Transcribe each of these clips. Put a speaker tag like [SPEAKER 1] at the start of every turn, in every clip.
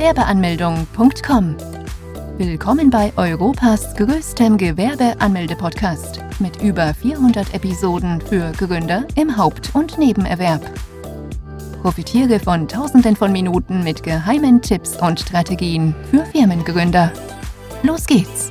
[SPEAKER 1] Gewerbeanmeldung.com. Willkommen bei Europas größtem Gewerbeanmelde-Podcast mit über 400 Episoden für Gründer im Haupt- und Nebenerwerb. Profitiere von Tausenden von Minuten mit geheimen Tipps und Strategien für Firmengründer. Los geht's!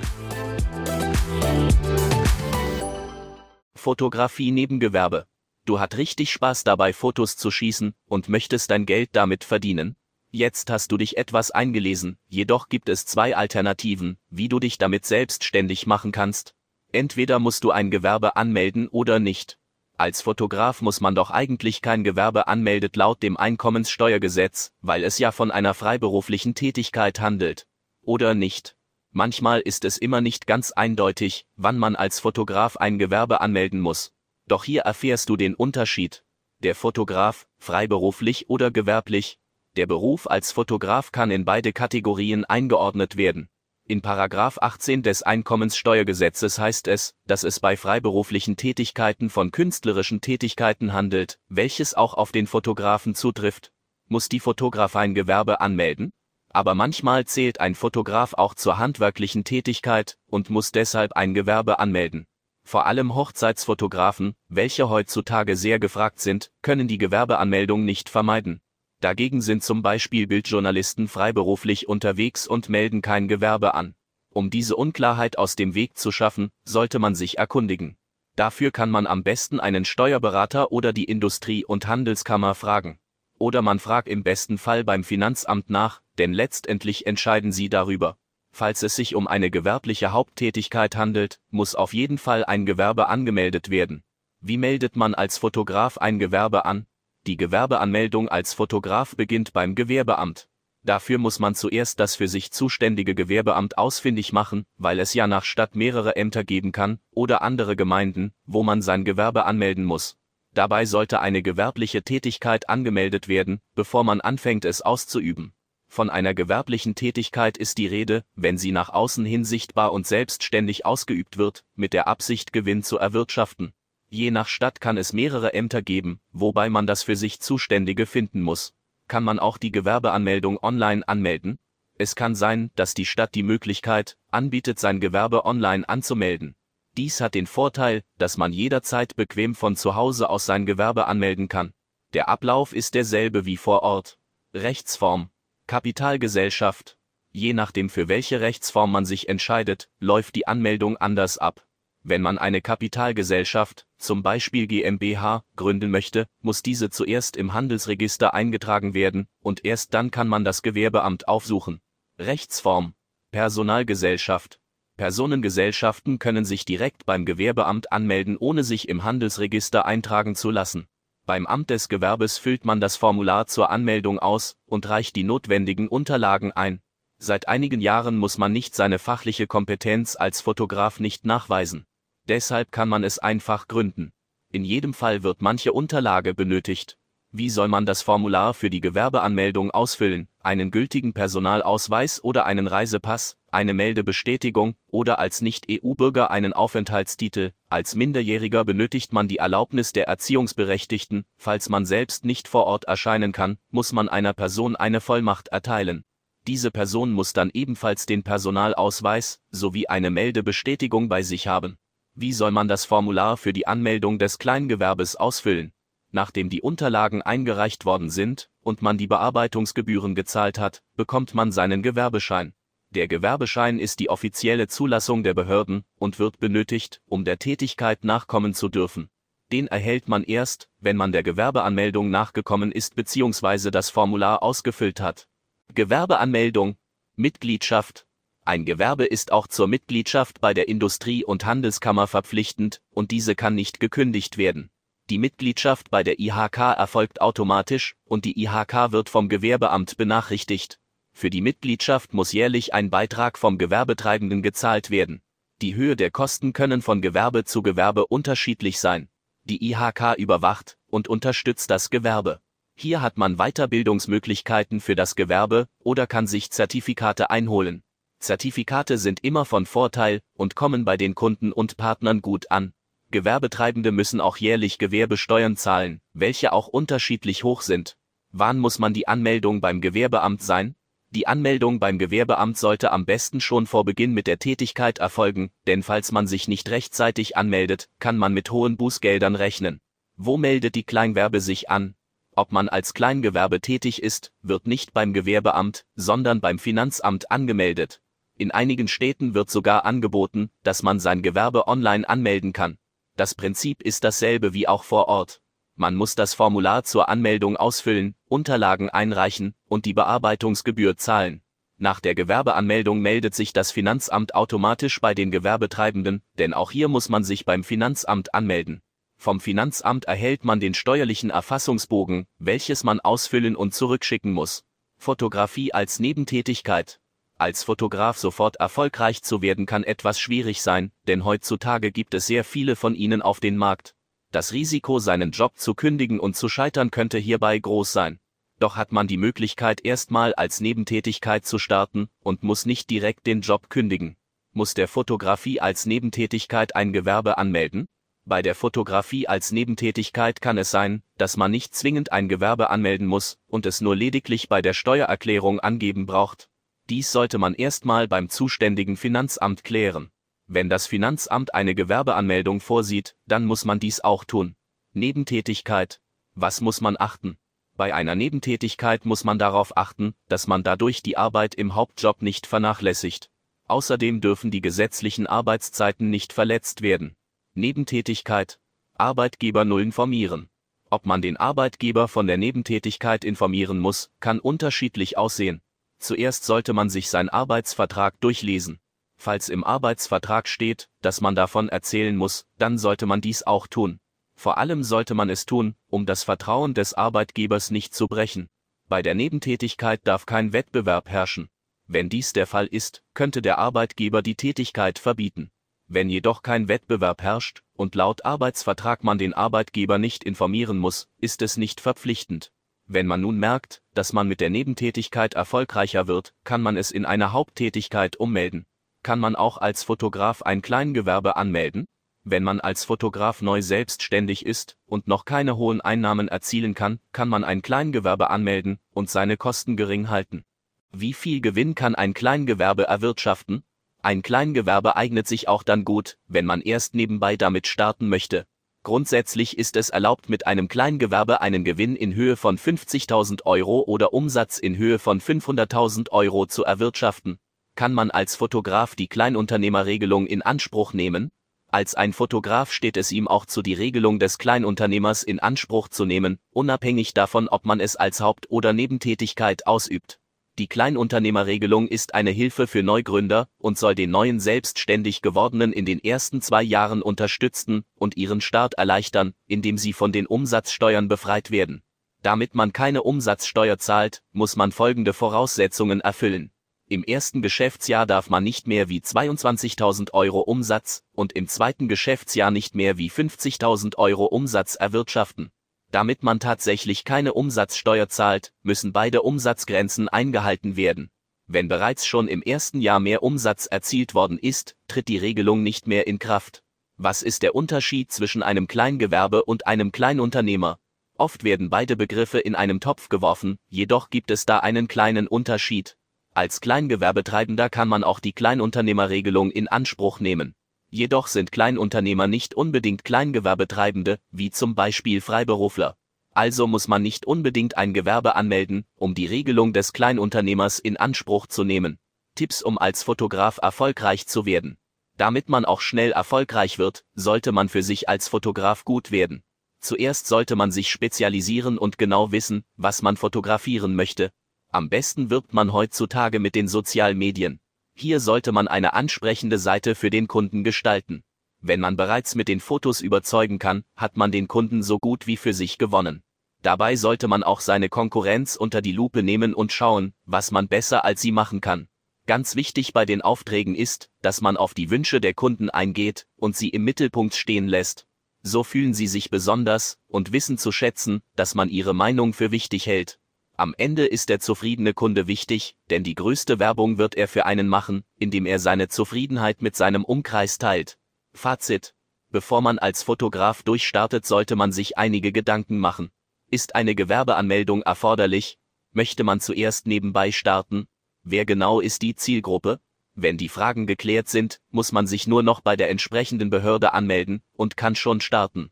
[SPEAKER 2] Fotografie Nebengewerbe. Du hast richtig Spaß dabei, Fotos zu schießen und möchtest dein Geld damit verdienen? Jetzt hast du dich etwas eingelesen, jedoch gibt es zwei Alternativen, wie du dich damit selbstständig machen kannst. Entweder musst du ein Gewerbe anmelden oder nicht. Als Fotograf muss man doch eigentlich kein Gewerbe anmeldet laut dem Einkommenssteuergesetz, weil es ja von einer freiberuflichen Tätigkeit handelt. Oder nicht? Manchmal ist es immer nicht ganz eindeutig, wann man als Fotograf ein Gewerbe anmelden muss. Doch hier erfährst du den Unterschied. Der Fotograf, freiberuflich oder gewerblich. Der Beruf als Fotograf kann in beide Kategorien eingeordnet werden. In Paragraph 18 des Einkommenssteuergesetzes heißt es, dass es bei freiberuflichen Tätigkeiten von künstlerischen Tätigkeiten handelt, welches auch auf den Fotografen zutrifft. Muss die Fotograf ein Gewerbe anmelden? Aber manchmal zählt ein Fotograf auch zur handwerklichen Tätigkeit und muss deshalb ein Gewerbe anmelden. Vor allem Hochzeitsfotografen, welche heutzutage sehr gefragt sind, können die Gewerbeanmeldung nicht vermeiden. Dagegen sind zum Beispiel Bildjournalisten freiberuflich unterwegs und melden kein Gewerbe an. Um diese Unklarheit aus dem Weg zu schaffen, sollte man sich erkundigen. Dafür kann man am besten einen Steuerberater oder die Industrie- und Handelskammer fragen. Oder man fragt im besten Fall beim Finanzamt nach, denn letztendlich entscheiden sie darüber. Falls es sich um eine gewerbliche Haupttätigkeit handelt, muss auf jeden Fall ein Gewerbe angemeldet werden. Wie meldet man als Fotograf ein Gewerbe an? Die Gewerbeanmeldung als Fotograf beginnt beim Gewerbeamt. Dafür muss man zuerst das für sich zuständige Gewerbeamt ausfindig machen, weil es ja nach Stadt mehrere Ämter geben kann, oder andere Gemeinden, wo man sein Gewerbe anmelden muss. Dabei sollte eine gewerbliche Tätigkeit angemeldet werden, bevor man anfängt es auszuüben. Von einer gewerblichen Tätigkeit ist die Rede, wenn sie nach außen hin sichtbar und selbstständig ausgeübt wird, mit der Absicht Gewinn zu erwirtschaften. Je nach Stadt kann es mehrere Ämter geben, wobei man das für sich Zuständige finden muss. Kann man auch die Gewerbeanmeldung online anmelden? Es kann sein, dass die Stadt die Möglichkeit anbietet, sein Gewerbe online anzumelden. Dies hat den Vorteil, dass man jederzeit bequem von zu Hause aus sein Gewerbe anmelden kann. Der Ablauf ist derselbe wie vor Ort. Rechtsform Kapitalgesellschaft. Je nachdem für welche Rechtsform man sich entscheidet, läuft die Anmeldung anders ab. Wenn man eine Kapitalgesellschaft, zum Beispiel GmbH, gründen möchte, muss diese zuerst im Handelsregister eingetragen werden, und erst dann kann man das Gewerbeamt aufsuchen. Rechtsform Personalgesellschaft Personengesellschaften können sich direkt beim Gewerbeamt anmelden, ohne sich im Handelsregister eintragen zu lassen. Beim Amt des Gewerbes füllt man das Formular zur Anmeldung aus und reicht die notwendigen Unterlagen ein. Seit einigen Jahren muss man nicht seine fachliche Kompetenz als Fotograf nicht nachweisen. Deshalb kann man es einfach gründen. In jedem Fall wird manche Unterlage benötigt. Wie soll man das Formular für die Gewerbeanmeldung ausfüllen? Einen gültigen Personalausweis oder einen Reisepass, eine Meldebestätigung oder als Nicht-EU-Bürger einen Aufenthaltstitel. Als Minderjähriger benötigt man die Erlaubnis der Erziehungsberechtigten. Falls man selbst nicht vor Ort erscheinen kann, muss man einer Person eine Vollmacht erteilen. Diese Person muss dann ebenfalls den Personalausweis sowie eine Meldebestätigung bei sich haben. Wie soll man das Formular für die Anmeldung des Kleingewerbes ausfüllen? Nachdem die Unterlagen eingereicht worden sind und man die Bearbeitungsgebühren gezahlt hat, bekommt man seinen Gewerbeschein. Der Gewerbeschein ist die offizielle Zulassung der Behörden und wird benötigt, um der Tätigkeit nachkommen zu dürfen. Den erhält man erst, wenn man der Gewerbeanmeldung nachgekommen ist bzw. das Formular ausgefüllt hat. Gewerbeanmeldung Mitgliedschaft Ein Gewerbe ist auch zur Mitgliedschaft bei der Industrie- und Handelskammer verpflichtend, und diese kann nicht gekündigt werden. Die Mitgliedschaft bei der IHK erfolgt automatisch und die IHK wird vom Gewerbeamt benachrichtigt. Für die Mitgliedschaft muss jährlich ein Beitrag vom Gewerbetreibenden gezahlt werden. Die Höhe der Kosten können von Gewerbe zu Gewerbe unterschiedlich sein. Die IHK überwacht und unterstützt das Gewerbe. Hier hat man Weiterbildungsmöglichkeiten für das Gewerbe oder kann sich Zertifikate einholen. Zertifikate sind immer von Vorteil und kommen bei den Kunden und Partnern gut an. Gewerbetreibende müssen auch jährlich Gewerbesteuern zahlen, welche auch unterschiedlich hoch sind. Wann muss man die Anmeldung beim Gewerbeamt sein? Die Anmeldung beim Gewerbeamt sollte am besten schon vor Beginn mit der Tätigkeit erfolgen, denn falls man sich nicht rechtzeitig anmeldet, kann man mit hohen Bußgeldern rechnen. Wo meldet die Kleinwerbe sich an? Ob man als Kleingewerbe tätig ist, wird nicht beim Gewerbeamt, sondern beim Finanzamt angemeldet. In einigen Städten wird sogar angeboten, dass man sein Gewerbe online anmelden kann. Das Prinzip ist dasselbe wie auch vor Ort. Man muss das Formular zur Anmeldung ausfüllen, Unterlagen einreichen und die Bearbeitungsgebühr zahlen. Nach der Gewerbeanmeldung meldet sich das Finanzamt automatisch bei den Gewerbetreibenden, denn auch hier muss man sich beim Finanzamt anmelden. Vom Finanzamt erhält man den steuerlichen Erfassungsbogen, welches man ausfüllen und zurückschicken muss. Fotografie als Nebentätigkeit. Als Fotograf sofort erfolgreich zu werden kann etwas schwierig sein, denn heutzutage gibt es sehr viele von ihnen auf den Markt. Das Risiko, seinen Job zu kündigen und zu scheitern, könnte hierbei groß sein. Doch hat man die Möglichkeit, erstmal als Nebentätigkeit zu starten und muss nicht direkt den Job kündigen. Muss der Fotografie als Nebentätigkeit ein Gewerbe anmelden? Bei der Fotografie als Nebentätigkeit kann es sein, dass man nicht zwingend ein Gewerbe anmelden muss und es nur lediglich bei der Steuererklärung angeben braucht. Dies sollte man erstmal beim zuständigen Finanzamt klären. Wenn das Finanzamt eine Gewerbeanmeldung vorsieht, dann muss man dies auch tun. Nebentätigkeit. Was muss man achten? Bei einer Nebentätigkeit muss man darauf achten, dass man dadurch die Arbeit im Hauptjob nicht vernachlässigt. Außerdem dürfen die gesetzlichen Arbeitszeiten nicht verletzt werden. Nebentätigkeit. Arbeitgeber null informieren. Ob man den Arbeitgeber von der Nebentätigkeit informieren muss, kann unterschiedlich aussehen. Zuerst sollte man sich sein Arbeitsvertrag durchlesen. Falls im Arbeitsvertrag steht, dass man davon erzählen muss, dann sollte man dies auch tun. Vor allem sollte man es tun, um das Vertrauen des Arbeitgebers nicht zu brechen. Bei der Nebentätigkeit darf kein Wettbewerb herrschen. Wenn dies der Fall ist, könnte der Arbeitgeber die Tätigkeit verbieten. Wenn jedoch kein Wettbewerb herrscht und laut Arbeitsvertrag man den Arbeitgeber nicht informieren muss, ist es nicht verpflichtend. Wenn man nun merkt, dass man mit der Nebentätigkeit erfolgreicher wird, kann man es in eine Haupttätigkeit ummelden. Kann man auch als Fotograf ein Kleingewerbe anmelden? Wenn man als Fotograf neu selbstständig ist und noch keine hohen Einnahmen erzielen kann, kann man ein Kleingewerbe anmelden und seine Kosten gering halten. Wie viel Gewinn kann ein Kleingewerbe erwirtschaften? Ein Kleingewerbe eignet sich auch dann gut, wenn man erst nebenbei damit starten möchte. Grundsätzlich ist es erlaubt, mit einem Kleingewerbe einen Gewinn in Höhe von 50.000 Euro oder Umsatz in Höhe von 500.000 Euro zu erwirtschaften kann man als Fotograf die Kleinunternehmerregelung in Anspruch nehmen? Als ein Fotograf steht es ihm auch zu, die Regelung des Kleinunternehmers in Anspruch zu nehmen, unabhängig davon, ob man es als Haupt- oder Nebentätigkeit ausübt. Die Kleinunternehmerregelung ist eine Hilfe für Neugründer und soll den neuen selbstständig gewordenen in den ersten zwei Jahren unterstützen und ihren Start erleichtern, indem sie von den Umsatzsteuern befreit werden. Damit man keine Umsatzsteuer zahlt, muss man folgende Voraussetzungen erfüllen. Im ersten Geschäftsjahr darf man nicht mehr wie 22.000 Euro Umsatz und im zweiten Geschäftsjahr nicht mehr wie 50.000 Euro Umsatz erwirtschaften. Damit man tatsächlich keine Umsatzsteuer zahlt, müssen beide Umsatzgrenzen eingehalten werden. Wenn bereits schon im ersten Jahr mehr Umsatz erzielt worden ist, tritt die Regelung nicht mehr in Kraft. Was ist der Unterschied zwischen einem Kleingewerbe und einem Kleinunternehmer? Oft werden beide Begriffe in einem Topf geworfen, jedoch gibt es da einen kleinen Unterschied. Als Kleingewerbetreibender kann man auch die Kleinunternehmerregelung in Anspruch nehmen. Jedoch sind Kleinunternehmer nicht unbedingt Kleingewerbetreibende, wie zum Beispiel Freiberufler. Also muss man nicht unbedingt ein Gewerbe anmelden, um die Regelung des Kleinunternehmers in Anspruch zu nehmen. Tipps um als Fotograf erfolgreich zu werden. Damit man auch schnell erfolgreich wird, sollte man für sich als Fotograf gut werden. Zuerst sollte man sich spezialisieren und genau wissen, was man fotografieren möchte, am besten wirbt man heutzutage mit den Sozialmedien. Hier sollte man eine ansprechende Seite für den Kunden gestalten. Wenn man bereits mit den Fotos überzeugen kann, hat man den Kunden so gut wie für sich gewonnen. Dabei sollte man auch seine Konkurrenz unter die Lupe nehmen und schauen, was man besser als sie machen kann. Ganz wichtig bei den Aufträgen ist, dass man auf die Wünsche der Kunden eingeht und sie im Mittelpunkt stehen lässt. So fühlen sie sich besonders und wissen zu schätzen, dass man ihre Meinung für wichtig hält. Am Ende ist der zufriedene Kunde wichtig, denn die größte Werbung wird er für einen machen, indem er seine Zufriedenheit mit seinem Umkreis teilt. Fazit. Bevor man als Fotograf durchstartet, sollte man sich einige Gedanken machen. Ist eine Gewerbeanmeldung erforderlich? Möchte man zuerst nebenbei starten? Wer genau ist die Zielgruppe? Wenn die Fragen geklärt sind, muss man sich nur noch bei der entsprechenden Behörde anmelden und kann schon starten.